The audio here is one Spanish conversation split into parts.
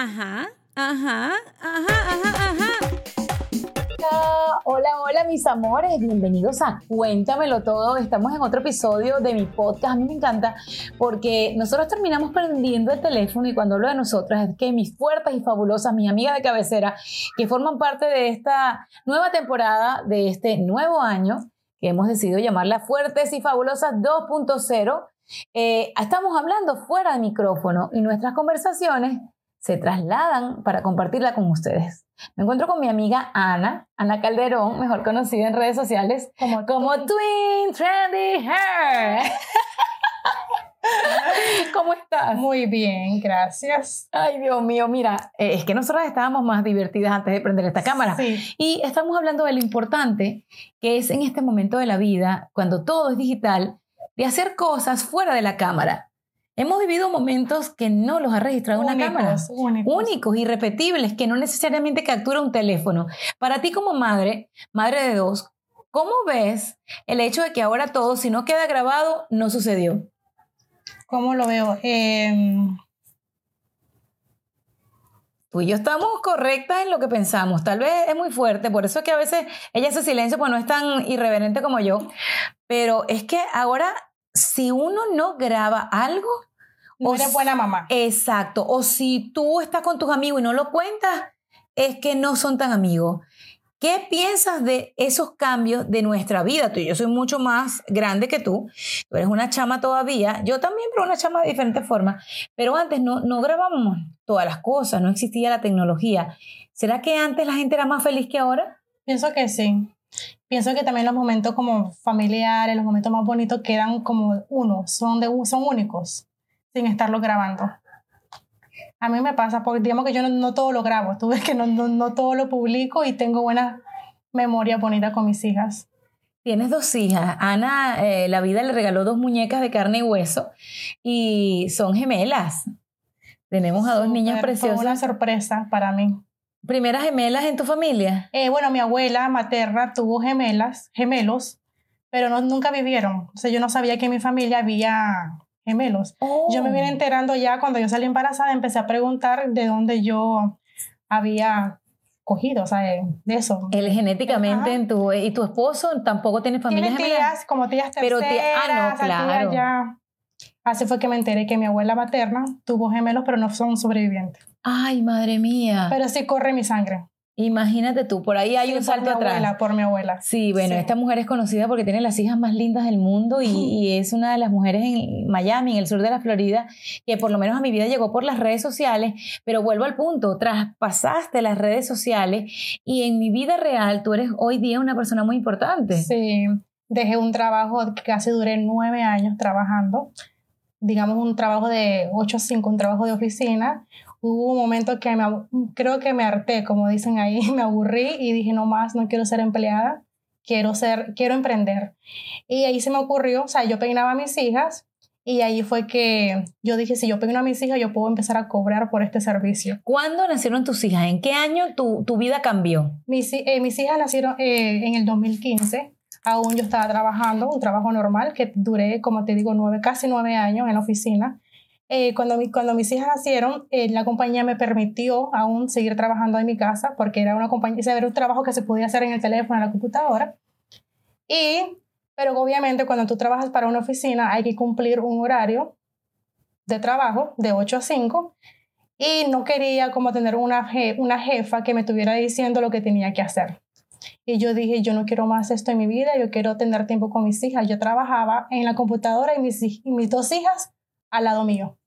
Ajá, ajá, ajá, ajá, ajá. Hola, hola mis amores, bienvenidos a Cuéntamelo Todo. Estamos en otro episodio de mi podcast. Me encanta porque nosotros terminamos prendiendo el teléfono y cuando hablo de nosotras es que mis fuertes y fabulosas, mis amigas de cabecera, que forman parte de esta nueva temporada, de este nuevo año, que hemos decidido llamarla Fuertes y Fabulosas 2.0, eh, estamos hablando fuera de micrófono y nuestras conversaciones se trasladan para compartirla con ustedes. Me encuentro con mi amiga Ana, Ana Calderón, mejor conocida en redes sociales como, como Twin Trendy Hair. ¿Cómo estás? Muy bien, gracias. Ay, Dios mío, mira, eh, es que nosotras estábamos más divertidas antes de prender esta cámara. Sí. Y estamos hablando de lo importante que es en este momento de la vida, cuando todo es digital, de hacer cosas fuera de la cámara. Hemos vivido momentos que no los ha registrado una Únicos, cámara. únicos. Únicos, irrepetibles, que no necesariamente captura un teléfono. Para ti como madre, madre de dos, ¿cómo ves el hecho de que ahora todo, si no queda grabado, no sucedió? ¿Cómo lo veo? Eh, Tú y yo estamos correctas en lo que pensamos. Tal vez es muy fuerte, por eso es que a veces ella hace silencio, pues no es tan irreverente como yo. Pero es que ahora, si uno no graba algo, no O eres buena mamá. exacto, o si tú estás con tus amigos y no lo cuentas, es que no son tan amigos. ¿Qué piensas de esos cambios de nuestra vida? Tú y yo soy mucho más grande que tú. Tú eres una chama todavía. Yo también, pero una chama de diferentes formas. Pero antes no, no grabábamos todas las cosas, no existía la tecnología. ¿Será que antes la gente era más feliz que ahora? Pienso que sí. Pienso que también los momentos como familiares, los momentos más bonitos quedan como uno, son, de, son únicos, sin estarlo grabando. A mí me pasa, porque digamos que yo no, no todo lo grabo, tú ves que no, no, no todo lo publico y tengo buena memoria bonita con mis hijas. Tienes dos hijas. Ana, eh, la vida le regaló dos muñecas de carne y hueso y son gemelas. Tenemos a dos niñas Súper, Fue una preciosas. sorpresa para mí. Primeras gemelas en tu familia. Eh, bueno, mi abuela materna tuvo gemelas, gemelos, pero no, nunca vivieron. O sea, yo no sabía que en mi familia había gemelos. Yo me vine enterando ya cuando yo salí embarazada, empecé a preguntar de dónde yo había cogido, o sea, de de eso. Él genéticamente Ajá. en tu y tu esposo tampoco tiene familia gemela. tías, como tías Pero terceras, tía- ah, no, claro. ya. Así fue que me enteré que mi abuela materna tuvo gemelos, pero no son sobrevivientes. Ay, madre mía. Pero sí corre mi sangre. Imagínate tú, por ahí hay Sí, un por salto mi atrás. abuela, por mi abuela. Sí, bueno, Sí. esta mujer es conocida porque tiene las hijas más lindas del mundo y, y es una de las mujeres en Miami, en el sur de la Florida, que por lo menos a mi vida llegó por las redes sociales, pero vuelvo al punto, traspasaste las redes sociales y en mi vida real tú eres hoy día una persona muy importante. Sí, dejé un trabajo que casi duré nueve años trabajando, digamos un trabajo de 8 a 5, un trabajo de oficina. Hubo un momento que me, creo que me harté, como dicen ahí, me aburrí y dije, no más, no quiero ser empleada, quiero, ser, quiero emprender. Y ahí se me ocurrió, o sea, yo peinaba a mis hijas y ahí fue que yo dije, si yo peino a mis hijas, yo puedo empezar a cobrar por este servicio. ¿Cuándo nacieron tus hijas? ¿En qué año tu, tu vida cambió? Mis, eh, mis hijas nacieron eh, en el 2015. Aún yo estaba trabajando, un trabajo normal, que duré, como te digo, nueve, casi nueve años en la oficina. Eh, cuando, mi- cuando mis hijas nacieron, eh, la compañía me permitió aún seguir trabajando en mi casa, porque era una compañía, era un trabajo que se podía hacer en el teléfono, en la computadora. Y, pero obviamente cuando tú trabajas para una oficina hay que cumplir un horario de trabajo de 8 a 5 y no quería como tener una, je- una jefa que me estuviera diciendo lo que tenía que hacer. Y yo dije, yo no quiero más esto en mi vida, yo quiero tener tiempo con mis hijas. Yo trabajaba en la computadora y mis, y mis dos hijas al lado mío.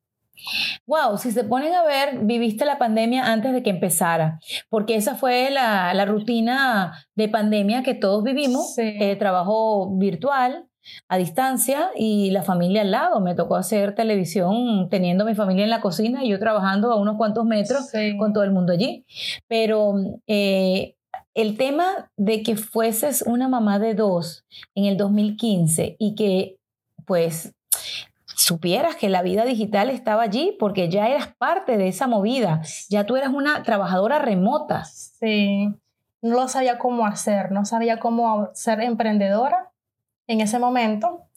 Wow, si se ponen a ver, viviste la pandemia antes de que empezara, porque esa fue la, la rutina de pandemia que todos vivimos, Sí. eh, trabajo virtual, a distancia y la familia al lado. Me tocó hacer televisión teniendo mi familia en la cocina y yo trabajando a unos cuantos metros Sí. con todo el mundo allí. Pero eh, el tema de que fueses una mamá de dos en el 2015 y que pues supieras que la vida digital estaba allí porque ya eras parte de esa movida, ya tú eras una trabajadora remota. Sí, no lo sabía cómo hacer, no sabía cómo ser emprendedora en ese momento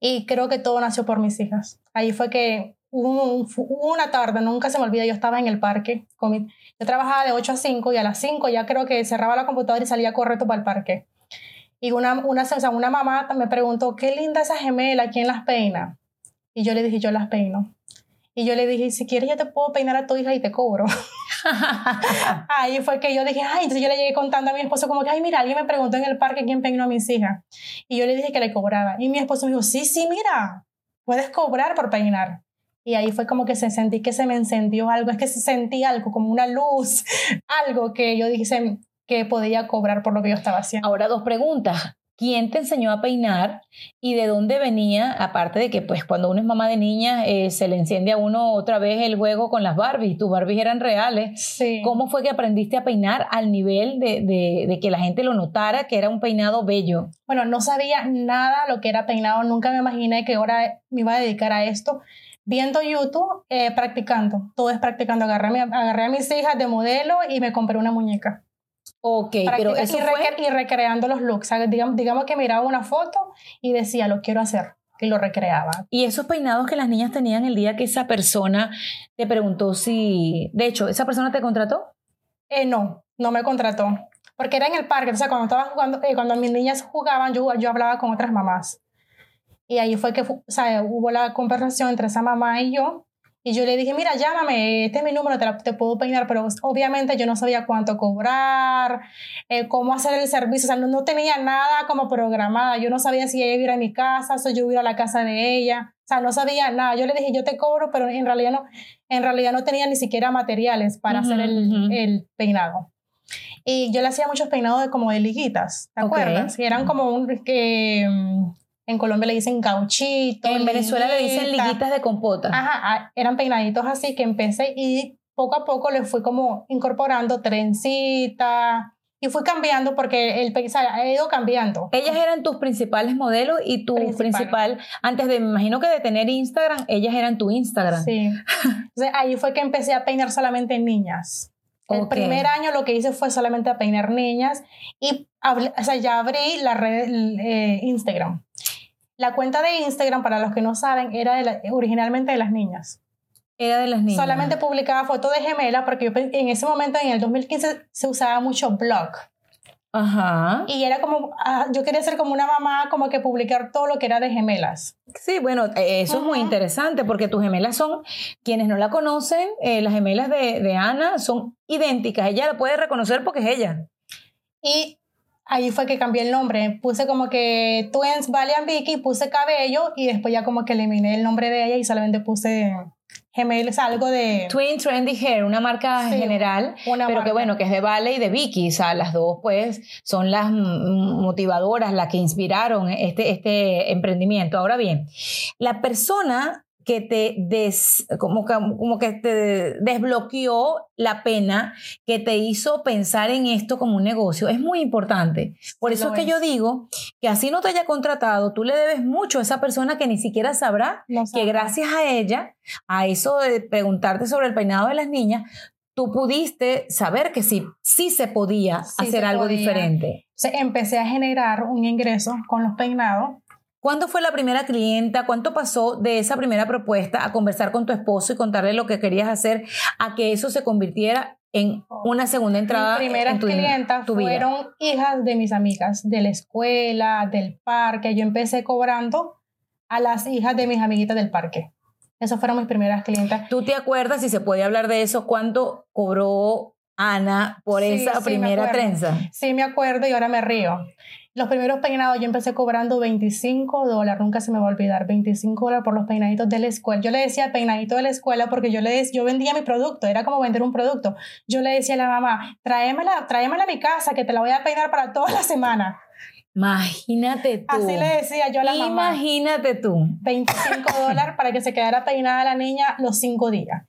y creo que todo nació por mis hijas. Ahí fue que hubo una tarde, nunca se me olvida, yo estaba en el parque, con mi- yo trabajaba de 8 a 5 y a las 5 ya creo que cerraba la computadora y salía correcto para el parque. Y una, una, o sea, una mamá me preguntó, qué linda esa gemela, ¿quién las peina? Y yo le dije, yo las peino. Y yo le dije, si quieres yo te puedo peinar a tu hija y te cobro. Ahí fue que yo dije, ay, entonces yo le llegué contando a mi esposo como que, ay, mira, alguien me preguntó en el parque quién peinó a mis hijas. Y yo le dije que le cobraba. Y mi esposo me dijo, sí, sí, mira, puedes cobrar por peinar. Y ahí fue como que se sentí que se me encendió algo, es que se sentí algo, como una luz, algo que yo dije que podía cobrar por lo que yo estaba haciendo. Ahora dos preguntas. ¿Quién te enseñó a peinar y de dónde venía? Aparte de que pues cuando uno es mamá de niñas eh, se le enciende a uno otra vez el juego con las Barbies. Tus Barbies eran reales. Sí. ¿Cómo fue que aprendiste a peinar al nivel de, de- de que la gente lo notara que era un peinado bello? Bueno, no sabía nada lo que era peinado, nunca me imaginé que ahora me iba a dedicar a esto. Viendo YouTube, eh, practicando, todo es practicando. Agarré, a mi- agarré a mis hijas de modelo y me compré una muñeca. Ok, pero eso y, fue... y recreando los looks. O sea, digamos, digamos que miraba una foto y decía, lo quiero hacer. Y lo recreaba. Y esos peinados que las niñas tenían el día que esa persona te preguntó si... De hecho, ¿esa persona te contrató? Eh, no, no me contrató. Porque era en el parque. O sea, cuando estaba jugando, eh, cuando mis niñas jugaban, yo, yo hablaba con otras mamás. Y ahí fue que o sea, hubo la conversación entre esa mamá y yo. Y yo le dije, mira, llámame, este es mi número, te, la- te puedo peinar, pero obviamente yo no sabía cuánto cobrar, eh, cómo hacer el servicio, o sea, no, no tenía nada como programada, yo no sabía si ella iba a ir a mi casa, si yo iba a ir a la casa de ella, o sea, no sabía nada, yo le dije, yo te cobro, pero en realidad no, en realidad no tenía ni siquiera materiales para Ujú, hacer el, ujú. el peinado. Y yo le hacía muchos peinados de, como de liguitas, ¿te Ok. acuerdas? Y eran como un, que mm, en Colombia le dicen gauchito. En Venezuela le dicen liguita. liguitas de compota. Ajá, ah, eran peinaditos así que empecé y poco a poco le fui como incorporando trencita y fui cambiando porque el peinado ha ido cambiando. Ellas eran tus principales modelos y tu Principal. principal, antes de, me imagino que de tener Instagram, ellas eran tu Instagram. Sí. Entonces ahí fue que empecé a peinar solamente niñas. El Ok. primer año lo que hice fue solamente a peinar niñas y o sea, ya abrí la red eh, Instagram. La cuenta de Instagram, para los que no saben, era de la- originalmente de las niñas. Era de las niñas. Solamente publicaba fotos de gemela porque yo en ese momento, en el 2015, se usaba mucho blog. Ajá. Y era como, ah, yo quería ser como una mamá, como que publicar todo lo que era de gemelas. Sí, bueno, eh, eso es muy interesante porque tus gemelas son, quienes no la conocen, eh, las gemelas de, de Ana son idénticas. Ella la puede reconocer porque es ella. Y ahí fue que cambié el nombre. Puse como que Twins Valiant Vicky, puse cabello y después ya como que eliminé el nombre de ella y solamente puse gemelas, algo de Twin Trendy Hair, una marca Sí, general, una pero que bueno, que es de Vale y de Vicky. O sea, las dos pues son las motivadoras, las que inspiraron este, este emprendimiento. Ahora bien, la persona que te des, como que, como que te desbloqueó la pena, que te hizo pensar en esto como un negocio, es muy importante. Por eso lo es que es. yo digo que así no te haya contratado, tú le debes mucho a esa persona que ni siquiera sabrá no que gracias a ella, a eso de preguntarte sobre el peinado de las niñas, tú pudiste saber que sí, sí se podía Sí hacer se algo podía. diferente. Empecé a generar un ingreso con los peinados. ¿Cuándo fue la primera clienta? ¿Cuánto pasó de esa primera propuesta a conversar con tu esposo y contarle lo que querías hacer a que eso se convirtiera en una segunda entrada Mis primeras en tu, clientas tu vida? fueron hijas de mis amigas de la escuela, del parque. Yo empecé cobrando a las hijas de mis amiguitas del parque. Esas fueron mis primeras clientas. ¿Tú te acuerdas, si se puede hablar de eso, cuánto cobró Ana por Sí, esa sí, primera trenza? Sí, me acuerdo y ahora me río. Los primeros peinados yo empecé cobrando 25 dólares, nunca se me va a olvidar, 25 dólares por los peinaditos de la escuela. Yo le decía peinadito de la escuela porque yo, le dec- yo vendía mi producto, era como vender un producto. Yo le decía a la mamá, tráemela, tráemela a mi casa que te la voy a peinar para toda la semana. Imagínate tú. Así le decía yo a la mamá. Imagínate tú. 25 dólares para que se quedara peinada la niña los cinco días.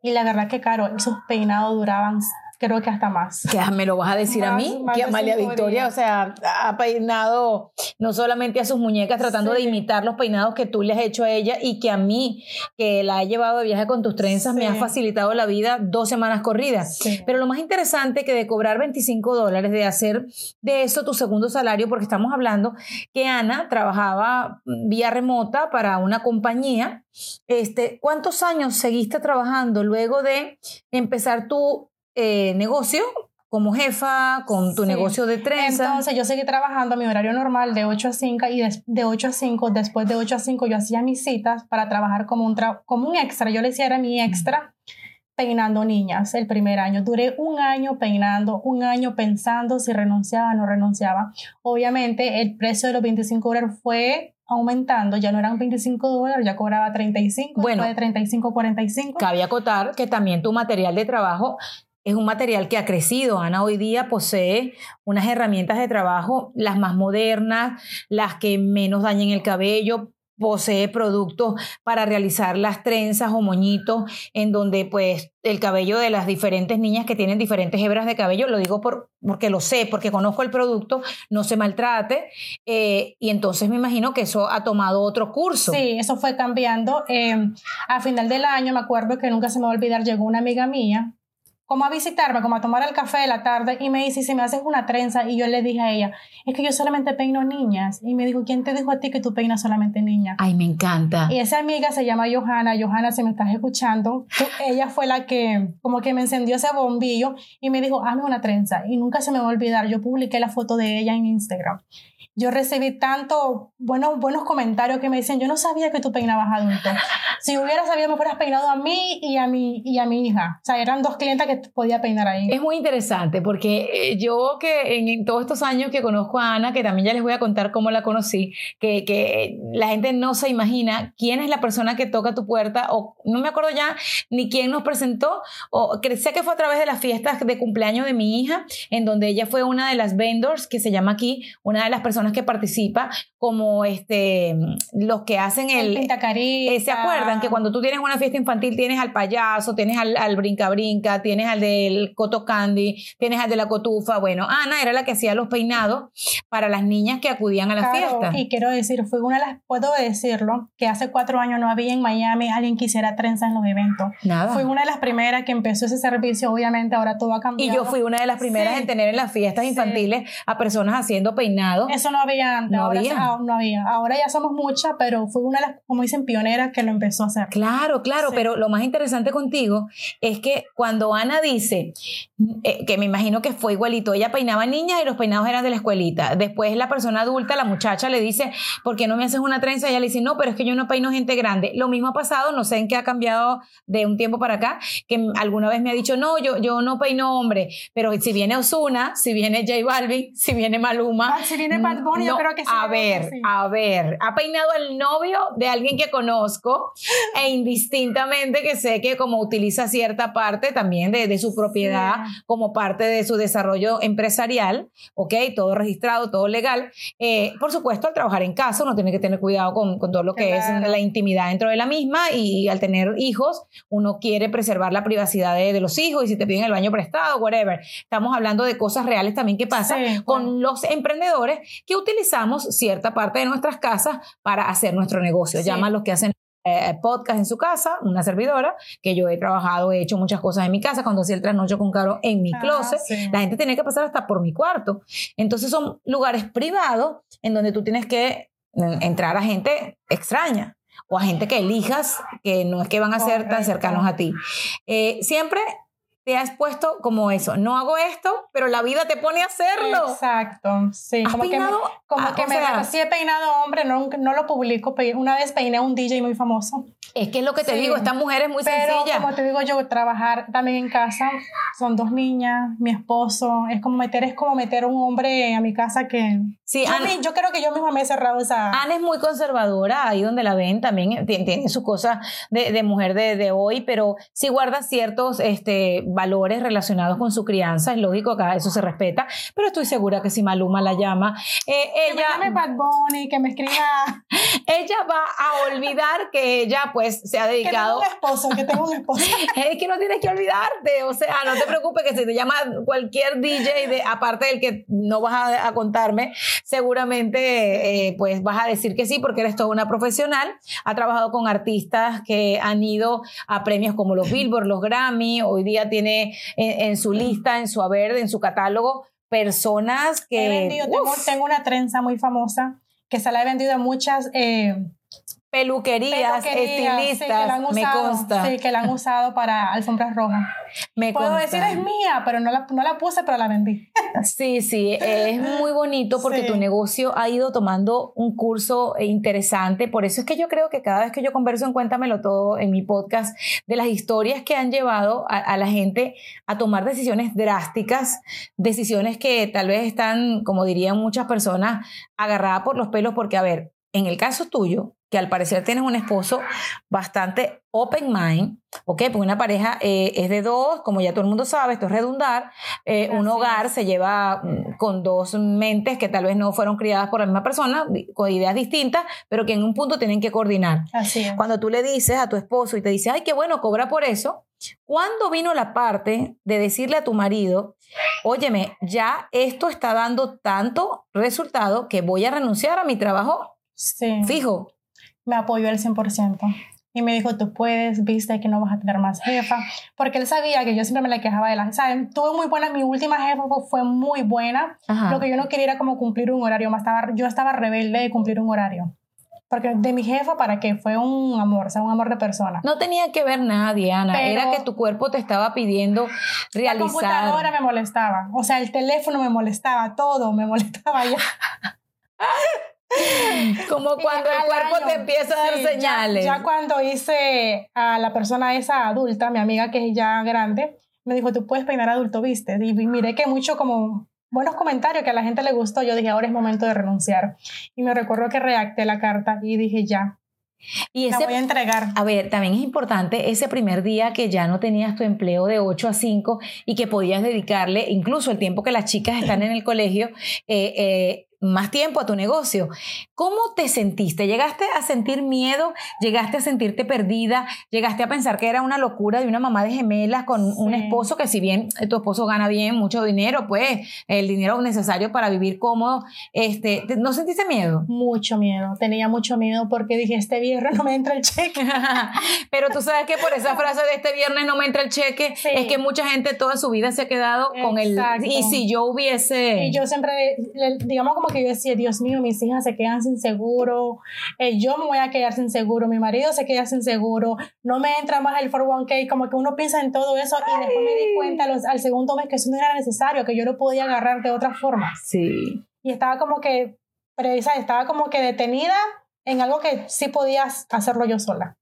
Y la verdad que, caro, esos peinados duraban creo que hasta más. Que me lo vas a decir a mí, que Amalia Victoria, o sea, ha peinado no solamente a sus muñecas tratando de imitar los peinados que tú le has hecho a ella y que a mí, que la he llevado de viaje con tus trenzas, me ha facilitado la vida dos semanas corridas. Sí. Pero lo más interesante que de cobrar 25 dólares, de hacer de eso tu segundo salario, porque estamos hablando que Ana trabajaba vía remota para una compañía. Este, ¿Cuántos años seguiste trabajando luego de empezar tu eh, negocio como jefa, con tu Sí. negocio de trenza? Entonces yo seguí trabajando a mi horario normal de 8 a 5 y de 8 a 5, después de 8 a 5 yo hacía mis citas para trabajar como un, tra- como un extra. Yo le decía era mi extra peinando niñas el primer año. Duré un año peinando, un año pensando si renunciaba o no renunciaba. Obviamente el precio de los 25 dólares fue aumentando, ya no eran 25 dólares, ya cobraba 35, Bueno. después de 35, 45. Cabe acotar que también tu material de trabajo es un material que ha crecido. Ana hoy día posee unas herramientas de trabajo, las más modernas, las que menos dañen el cabello. Posee productos para realizar las trenzas o moñitos, en donde pues el cabello de las diferentes niñas que tienen diferentes hebras de cabello, lo digo por, porque lo sé, porque conozco el producto, no se maltrate. eh, y entonces me imagino que eso ha tomado otro curso. Sí, eso fue cambiando. Eh, a final del año, me acuerdo que nunca se me va a olvidar, llegó una amiga mía, como a visitarme, como a tomar el café de la tarde, y me dice, "¿Y si me haces una trenza, y yo le dije a ella, es que yo solamente peino niñas. Y me dijo, ¿quién te dijo a ti que tú peinas solamente niñas? Ay, me encanta. Y esa amiga se llama Johanna. Johanna, si me estás escuchando, tú- ella fue la que como que me encendió ese bombillo y me dijo, hazme una trenza. Y nunca se me va a olvidar, yo publiqué la foto de ella en Instagram. Yo recibí tanto buenos, buenos comentarios que me decían, yo no sabía que tú peinabas adulto. Si hubiera sabido, me hubieras peinado a mí y a mi, y a mi hija. O sea, eran dos clientas que podía peinar ahí. Es muy interesante porque eh, yo que en, en todos estos años que conozco a Ana, que también ya les voy a contar cómo la conocí, que, que la gente no se imagina quién es la persona que toca tu puerta o no me acuerdo ya ni quién nos presentó o que sé que fue a través de las fiestas de cumpleaños de mi hija en donde ella fue una de las vendors que se llama aquí, una de las personas que participa como este los que hacen el, pintacarita. eh, ¿Se acuerdan que cuando tú tienes una fiesta infantil tienes al payaso, tienes al, al brinca-brinca, tienes al del coto candy, tienes al de la cotufa? Bueno, Ana era la que hacía los peinados para las niñas que acudían a la Claro, fiesta. Y quiero decir, fue una de las, puedo decirlo, que hace cuatro años no había en Miami alguien que hiciera trenza en los eventos. Nada. Fui una de las primeras que empezó ese servicio, obviamente ahora todo ha Y cambiado. yo fui una de las primeras Sí. en tener en las fiestas Sí. infantiles a personas haciendo peinados. Eso no había antes, No ahora, había. ah, no había. Ahora ya somos muchas, pero fui una de las, como dicen, pioneras que lo empezó a hacer. Claro, claro, Sí. pero lo más interesante contigo es que cuando Ana dice, eh, que me imagino que fue igualito, ella peinaba niñas y los peinados eran de la escuelita. Después la persona adulta, la muchacha, le dice, ¿por qué no me haces una trenza? ella le dice, no, pero es que yo no peino gente grande. Lo mismo ha pasado, no sé en qué ha cambiado de un tiempo para acá, que alguna vez me ha dicho, no, yo, yo no peino hombre, pero si viene Osuna, si viene J Balvin, si viene Maluma. Ah, si viene Bad Bunny, yo creo que sí, A ver, sí. a ver, ha peinado el novio de alguien que conozco e indistintamente que sé que como utiliza cierta parte también de, de su propiedad Sí. como parte de su desarrollo empresarial, ¿ok? Todo registrado, todo legal. Eh, por supuesto, al trabajar en casa uno tiene que tener cuidado con, con todo lo que Claro. es la intimidad dentro de la misma y, al tener hijos uno quiere preservar la privacidad de, de los hijos y si te piden el baño prestado, whatever. Estamos hablando de cosas reales también que pasan Sí, con bueno. los emprendedores que utilizamos cierta parte de nuestras casas para hacer nuestro negocio. Sí. Llama a los que hacen eh, podcast en su casa, una servidora, que yo he trabajado, he hecho muchas cosas en mi casa, cuando hacía el trasnocho con Caro en mi Ah, closet, sí. la gente tiene que pasar hasta por mi cuarto. Entonces son lugares privados en donde tú tienes que entrar a gente extraña o a gente que elijas que no es que van a ser tan cercanos a ti. Eh, siempre te has puesto como eso, no hago esto, pero la vida te pone a hacerlo. Exacto, sí. ¿Has Como que me, peinado? como Ah, que me sea- sí he peinado hombre, no, no lo publico. Una vez peiné a un DJ muy famoso. Es que es lo que te Sí. digo, esta mujer es muy Pero sencilla. como te digo yo, trabajar también en casa, son dos niñas, mi esposo, es como meter, es como meter un hombre a mi casa que... Sí, yo, Ana, mi- yo creo que yo misma me he cerrado esa... Ana es muy conservadora, ahí donde la ven también tiene, tiene su cosa de, de mujer de, de hoy, pero sí guarda ciertos este, valores relacionados con su crianza, es lógico, acá eso se respeta, pero estoy segura que si Maluma la llama, eh, Que me ella, llame Bad Bunny, que me escriba ella va a olvidar que ella pues se ha que tengo dedicado un esposo, que tengo un esposo. es que no tienes que olvidarte, o sea, no te preocupes que si te llama cualquier DJ, de, aparte del que no vas a, a contarme, seguramente eh, pues vas a decir que sí porque eres toda una profesional, ha trabajado con artistas que han ido a premios como los Billboard, los Grammy, hoy día tiene en, en su lista, en su haber, en su catálogo, personas que... He vendido, tengo una trenza muy famosa que se la he vendido a muchas eh, peluquerías, sí, estilistas, han me consta, Sí, que la han usado para alfombras rojas. me Puedo consta. decir es mía, pero no la, no la puse, pero la vendí. Sí, sí, es muy bonito porque Sí. tu negocio ha ido tomando un curso interesante. Por eso es que yo creo que cada vez que yo converso en Cuéntamelo Todo en mi podcast, de las historias que han llevado a, a la gente a tomar decisiones drásticas, decisiones que tal vez están, como dirían muchas personas, agarradas por los pelos, porque a ver, en el caso tuyo, que al parecer tienes un esposo bastante open mind, ¿ok? Porque una pareja eh, es de dos, como ya todo el mundo sabe, esto es redundar, eh, un hogar se lleva mm, con dos mentes que tal vez no fueron criadas por la misma persona, con ideas distintas, pero que en un punto tienen que coordinar. Así es. Cuando tú le dices a tu esposo y te dice, ay, qué bueno, cobra por eso, ¿cuándo vino la parte de decirle a tu marido, óyeme, ya esto está dando tanto resultado que voy a renunciar a mi trabajo Sí. fijo? Me apoyó al 100%. Y me dijo, tú puedes, viste que no vas a tener más jefa. Porque él sabía que yo siempre me la quejaba de la... ¿Saben? Tuve muy buena, mi última jefa fue, muy buena. Ajá. Lo que yo no quería era como cumplir un horario. Más estaba, yo estaba rebelde de cumplir un horario. Porque de mi jefa, ¿para qué? Fue un amor, o sea, un amor de persona. No tenía que ver nada, Diana. Pero- Era que tu cuerpo te estaba pidiendo La realizar. computadora me molestaba. O sea, el teléfono me molestaba, todo me molestaba ya. Como cuando el cuerpo año. te empieza a dar Sí, señales. Ya, cuando hice a la persona esa adulta, mi amiga que es ya grande, me dijo, tú puedes peinar adulto, viste. Y miré que mucho como buenos comentarios que a la gente le gustó. Yo dije, ahora es momento de renunciar. Y me recuerdo que redacté la carta y dije, ya, y la ese voy a entregar. A ver, también es importante ese primer día que ya no tenías tu empleo de 8 a 5 y que podías dedicarle incluso el tiempo que las chicas están en el colegio, eh, eh, más tiempo a tu negocio. ¿Cómo te sentiste? ¿Llegaste a sentir miedo? ¿Llegaste a sentirte perdida? ¿Llegaste a pensar que era una locura de una mamá de gemelas con un esposo que si bien eh, tu esposo gana bien, mucho dinero, pues el dinero necesario para vivir cómodo, este, ¿te- ¿no sentiste miedo? Mucho miedo, tenía mucho miedo porque dije, este viernes no me entra el cheque. Pero tú sabes que por esa frase de este viernes no me entra el cheque, Sí. es que mucha gente toda su vida se ha quedado con el... Y si yo hubiese... Y yo siempre, digamos como que yo decía, Dios mío, mis hijas se quedan sin seguro, eh, yo me voy a quedar sin seguro, mi marido se queda sin seguro, no me entra más el 401k, como que uno piensa en todo eso y después me di cuenta los- al segundo mes que eso no era necesario, que yo lo podía agarrar de otra forma. Sí. Y estaba como que, presa, estaba como que detenida en algo que sí podías hacerlo yo sola.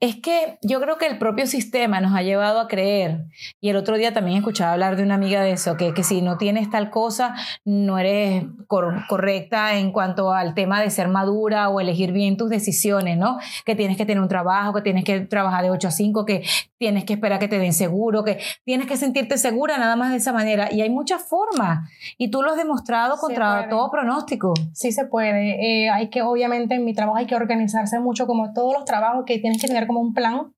Es que yo creo que el propio sistema nos ha llevado a creer, y el otro día también escuchaba hablar de una amiga de eso, que, que si no tienes tal cosa, no eres cor- correcta en cuanto al tema de ser madura o elegir bien tus decisiones, ¿no? Que tienes que tener un trabajo, que tienes que trabajar de 8 a 5, que tienes que esperar que te den seguro, que tienes que sentirte segura nada más de esa manera. Y hay muchas formas, y tú lo has demostrado contra todo pronóstico. Sí se puede. Eh, hay que, obviamente, en mi trabajo hay que organizarse mucho, como todos los trabajos, que tienes que tener como un plan.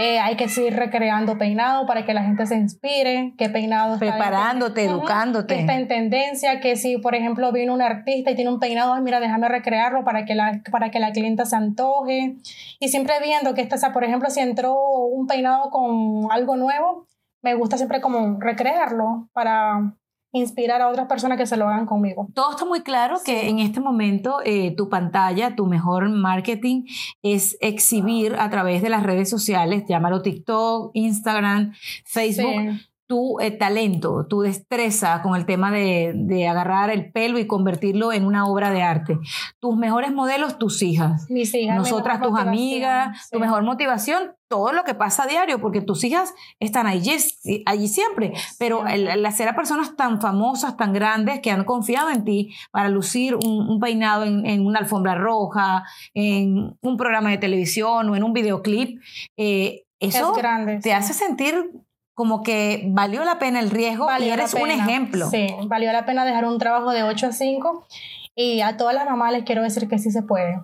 Eh, hay que seguir recreando peinado para que la gente se inspire, que peinado está Preparándote, educándote. que está en tendencia, que si, por ejemplo, vino un artista y tiene un peinado, ay, mira, déjame recrearlo para que la, para que la clienta se antoje. Y siempre viendo que, esta, o sea, por ejemplo, si entró un peinado con algo nuevo, me gusta siempre como recrearlo para inspirar a otras personas que se lo hagan conmigo. Todo está muy claro que en este momento eh, tu pantalla, tu mejor marketing es exhibir a través de las redes sociales, llámalo TikTok, Instagram, Facebook, Sí. Tu eh, talento, tu destreza con el tema de, de agarrar el pelo y convertirlo en una obra de arte. Tus mejores modelos, tus hijas. Mis hijas. Nosotras, tus amigas, sí. tu mejor motivación, todo lo que pasa a diario, porque tus hijas están allí, allí siempre. Pero el, el hacer a personas tan famosas, tan grandes, que han confiado en ti para lucir un, un peinado en, en una alfombra roja, en un programa de televisión o en un videoclip, eh, eso es grande. te sí. hace sentir como que valió la pena el riesgo y Valió la eres un ejemplo. Sí, valió la pena dejar un trabajo de 8 a 5 y a todas las mamás les quiero decir que sí se puede,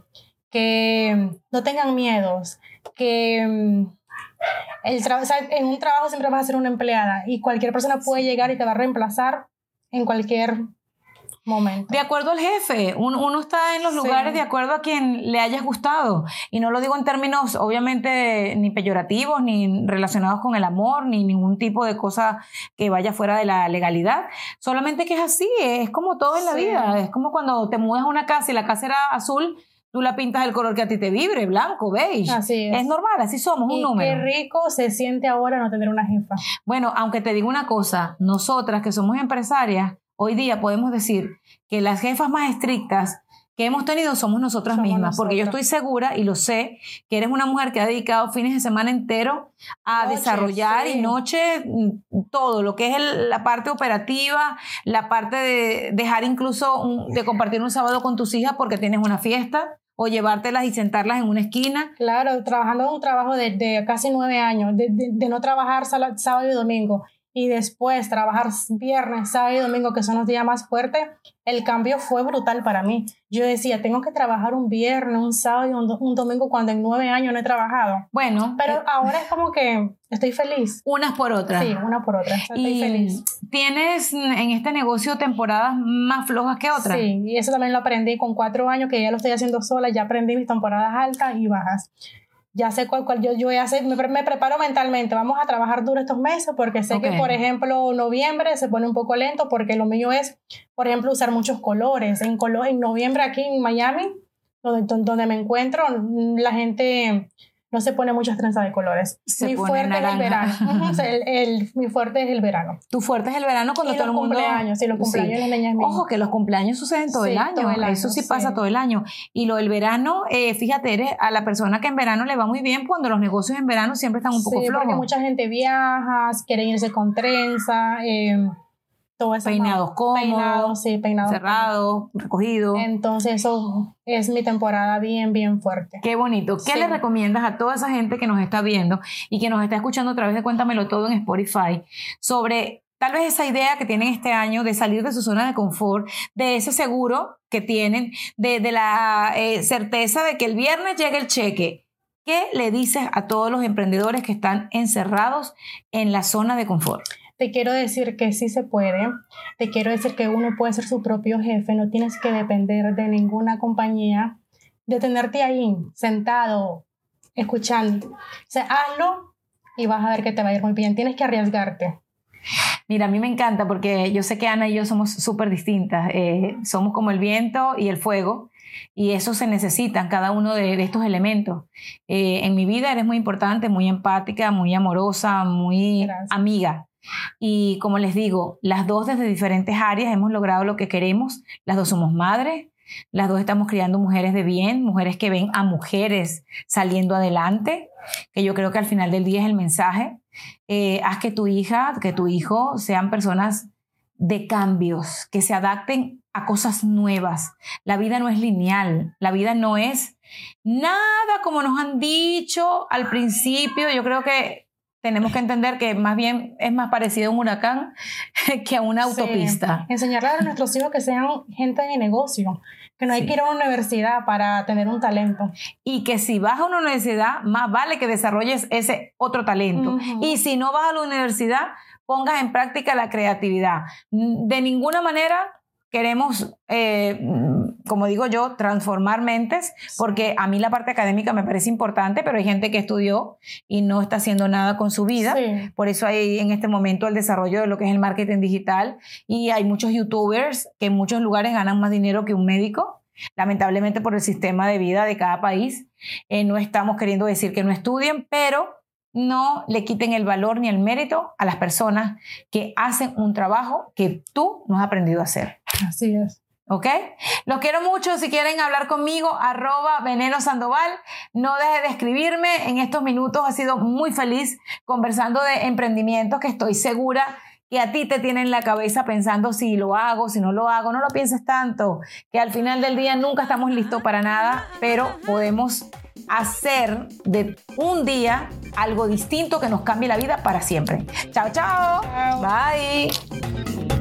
que no tengan miedos, que mm, el tra- o sea, en un trabajo siempre vas a ser una empleada y cualquier persona puede llegar y te va a reemplazar en cualquier momento. De acuerdo al jefe, uno, uno está en los Sí. lugares de acuerdo a quien le hayas gustado. Y no lo digo en términos, obviamente, ni peyorativos, ni relacionados con el amor, ni ningún tipo de cosa que vaya fuera de la legalidad. Solamente que es así, es como todo en la Sí. vida. Es como cuando te mudas a una casa y la casa era azul, tú la pintas del color que a ti te vibre, blanco, beige. Así es. Es normal, así somos, un y qué número. rico se siente ahora no tener una jefa. Bueno, aunque te digo una cosa, nosotras que somos empresarias, hoy día podemos decir que las jefas más estrictas que hemos tenido somos nosotras Somos mismas, porque yo estoy segura y lo sé, que eres una mujer que ha dedicado fines de semana entero a Noche, desarrollar y noche mm, todo, lo que es el- la parte operativa, la parte de dejar incluso un- de compartir un sábado con tus hijas porque tienes una fiesta o llevártelas y sentarlas en una esquina. Claro, trabajando en un trabajo de, de casi nueve años, de, de- de no trabajar sábado y domingo, y después trabajar viernes, sábado y domingo, que son los días más fuertes, el cambio fue brutal para mí. Yo decía, tengo que trabajar un viernes, un sábado y un, do- un domingo cuando en nueve años no he trabajado. Bueno, Pero eh, ahora es como que estoy feliz. unas por otras. Sí, una por otra. Estoy y feliz. tienes en este negocio temporadas más flojas que otras. Sí, y eso también lo aprendí con cuatro años que ya lo estoy haciendo sola, ya aprendí mis temporadas altas y bajas. Ya sé cuál, cuál yo, yo ya sé, me, pre- me preparo mentalmente, vamos a trabajar duro estos meses porque sé que, por ejemplo, noviembre se pone un poco lento porque lo mío es, por ejemplo, usar muchos colores. En, colo- en noviembre aquí en Miami, donde, don- donde me encuentro, la gente no se pone muchas trenzas de colores. Se mi pone fuerte es el verano. o sea, el- el- mi fuerte es el verano. Tu fuerte es el verano cuando y todo los el mundo. cumpleaños, y los cumpleaños Sí. de las niñas. Ojo, que los cumpleaños suceden todo, Sí, el año. todo el año, Eso sí, sí. pasa todo el año. Y lo del verano, eh, fíjate, eres a la persona que en verano le va muy bien cuando los negocios en verano siempre están un poco sí, porque flojos. mucha gente viaja, quieren irse con trenza, eh, todo eso. Peinados cómodos, Peinados, sí, peinados. cerrados, recogidos. Entonces eso es mi temporada bien, bien fuerte. Qué bonito. ¿Qué Sí. le recomiendas a toda esa gente que nos está viendo y que nos está escuchando a través de Cuéntamelo Todo en Spotify sobre tal vez esa idea que tienen este año de salir de su zona de confort, de ese seguro que tienen, de, de la eh, certeza de que el viernes llegue el cheque? ¿Qué le dices a todos los emprendedores que están encerrados en la zona de confort? Te quiero decir que sí se puede. Te quiero decir que uno puede ser su propio jefe. No tienes que depender de ninguna compañía. De tenerte ahí, sentado, escuchando. O sea, hazlo y vas a ver que te va a ir muy bien. Tienes que arriesgarte. Mira, a mí me encanta porque yo sé que Ana y yo somos súper distintas. Eh, somos como el viento y el fuego y eso se necesitan, cada uno de, de estos elementos. Eh, en mi vida eres muy importante, muy empática, muy amorosa, muy Gracias. amiga. Y como les digo, las dos desde diferentes áreas hemos logrado lo que queremos. Las dos somos madres, las dos estamos criando mujeres de bien, mujeres que ven a mujeres saliendo adelante, que yo creo que al final del día es el mensaje. Eh, haz que tu hija, que tu hijo sean personas de cambios, que se adapten a cosas nuevas. La vida no es lineal, la vida no es nada como nos han dicho al principio. Yo creo que tenemos que entender que más bien es más parecido a un huracán que a una Sí. autopista. Enseñarle a nuestros hijos que sean gente de negocio. Que no hay Sí. que ir a una universidad para tener un talento. Y que si vas a una universidad, más vale que desarrolles ese otro talento. Y si no vas a la universidad, pongas en práctica la creatividad. De ninguna manera queremos, eh, como digo yo, transformar mentes, porque a mí la parte académica me parece importante, pero hay gente que estudió y no está haciendo nada con su vida. Sí. Por eso hay en este momento el desarrollo de lo que es el marketing digital y hay muchos youtubers que en muchos lugares ganan más dinero que un médico. Lamentablemente por el sistema de vida de cada país, Eh, no estamos queriendo decir que no estudien, pero no le quiten el valor ni el mérito a las personas que hacen un trabajo que tú no has aprendido a hacer. Así es. ¿Ok? Los quiero mucho. Si quieren hablar conmigo, arroba veneno sandoval. No deje de escribirme. En estos minutos ha sido muy feliz conversando de emprendimientos que estoy segura que a ti te tiene en la cabeza pensando si lo hago, si no lo hago. No lo pienses tanto, que al final del día nunca estamos listos para nada, pero podemos hacer de un día algo distinto que nos cambie la vida para siempre. Chao, chao. Chao. Bye.